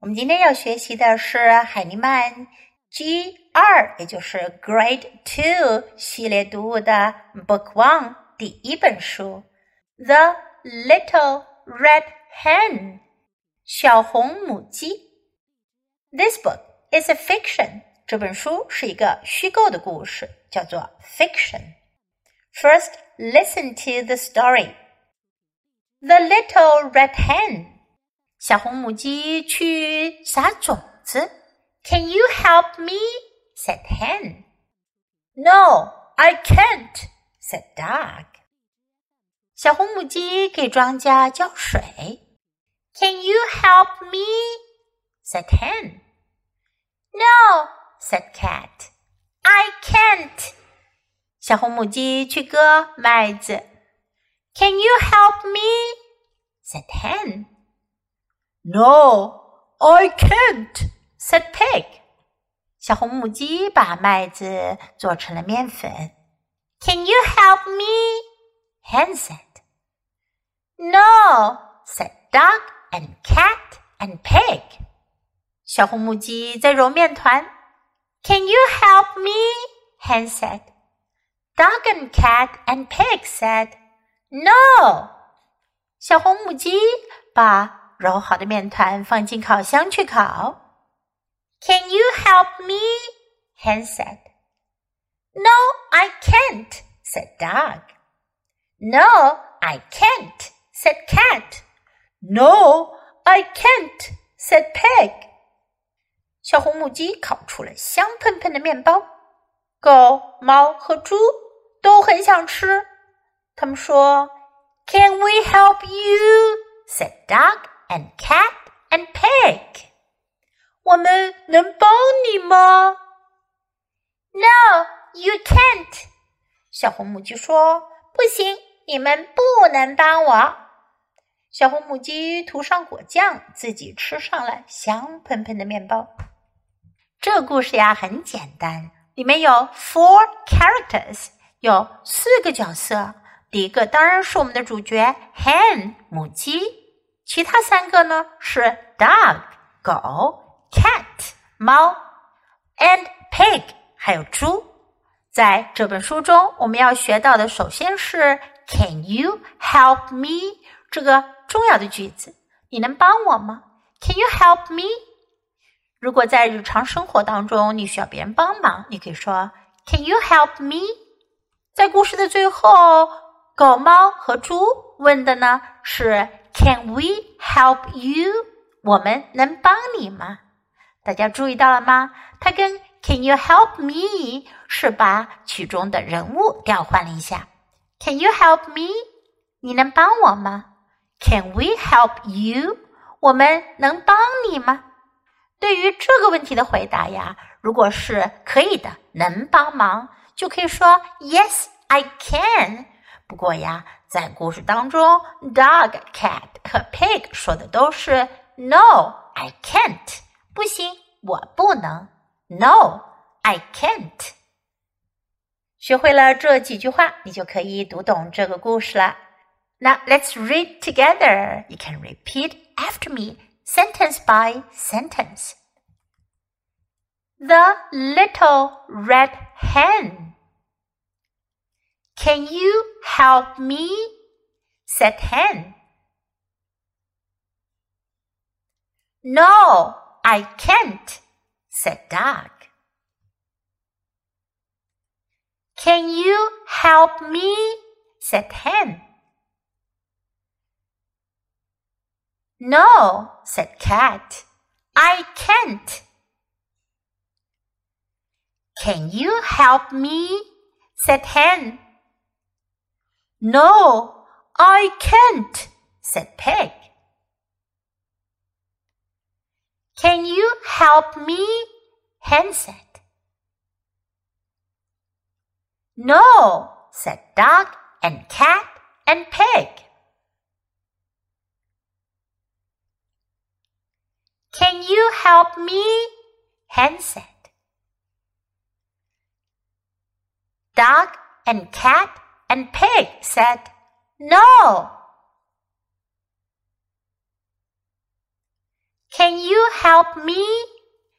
我们今天要学习的是海尼曼 G 二，也就是 Grade Two 系列读物的 Book One 第一本书《The Little Red Hen》小红母鸡。This book is a fiction。这本书是一个虚构的故事，叫做 fiction。First, listen to the story. The little red hen 小红母鸡去撒种子。Can you help me? said hen. No, I can't, said dog. 小红母鸡给庄稼浇水。Can you help me? said hen. No, said cat. I can't. 小红母鸡去割麦子。Can you help me? said hen. No, I can't, said pig. 小红母鸡把麦子做成了面粉。Can you help me? Hen said. No, said dog and cat and pig. 小红母鸡在揉面团。Can you help me? Hen said. Dog and cat and pig said, No. 小红母鸡把 揉好的面团放进烤箱去烤。Can you help me? Hen said. No, I can't, said dog. No, I can't, said cat. No, I can't, said pig. 小红母鸡烤出了香喷喷的面包，狗、猫和猪都很想吃。他们说：“Can we help you?” said dog and cat and pig. 我们能帮你吗？No, you can't. 小红母鸡说：“不行，你们不能帮我。”小红母鸡涂上果酱，自己吃上了香喷喷的面包。这故事呀很简单，里面有 four characters，有四个角色。第一个当然是我们的主角 hen 母鸡，其他三个呢是 dog 狗、cat 猫，and pig 还有猪。在这本书中，我们要学到的首先是 Can you help me 这个重要的句子，你能帮我吗？Can you help me？如果在日常生活当中你需要别人帮忙，你可以说 Can you help me？在故事的最后，狗猫和猪问的呢是 Can we help you？我们能帮你吗？大家注意到了吗？它跟 Can you help me 是把其中的人物调换了一下。Can you help me？你能帮我吗？Can we help you？我们能帮你吗？对于这个问题的回答呀，如果是可以的，能帮忙，就可以说 Yes, I can。不过呀，在故事当中，dog、cat 和 pig 说的都是 No, I can't。不行，我不能。No, I can't。学会了这几句话，你就可以读懂这个故事了。Now let's read together. You can repeat after me sentence by sentence. The little red hen. Can you help me? said hen. No, I can't, said dog. Can you help me? said hen. No, said cat. I can't. Can you help me? said hen. No, I can't, said Peg. Can you help me? hen said. No, said dog and cat and pig. Can you help me? Hen said. Dog and cat and pig said, No. Can you help me?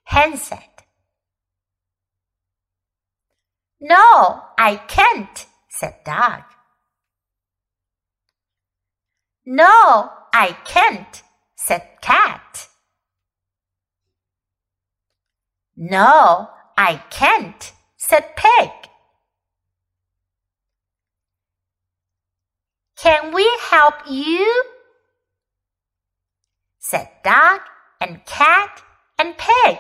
Hen said. No, I can't, said Dog. No, I can't, said Cat. No, I can't, said Pig. Can we help you? said Dog and Cat and Pig.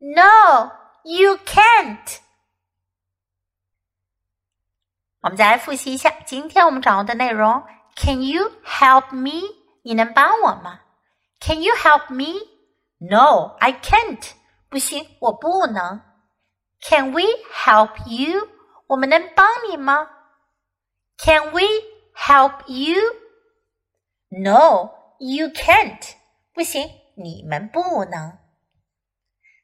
No, you can't. 我们再来复习一下今天我们掌握的内容。Can you help me？你能帮我吗？Can you help me？No, I can't。不行，我不能。Can we help you？ 我们能帮你吗？Can we help you？No, you can't。不行，你们不能。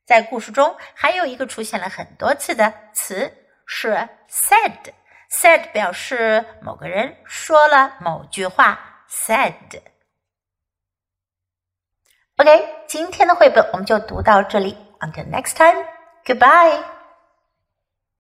在故事中还有一个出现了很多次的词是 said。said 表示某个人说了某句话。said。OK，今天的绘本我们就读到这里。Until next time, goodbye.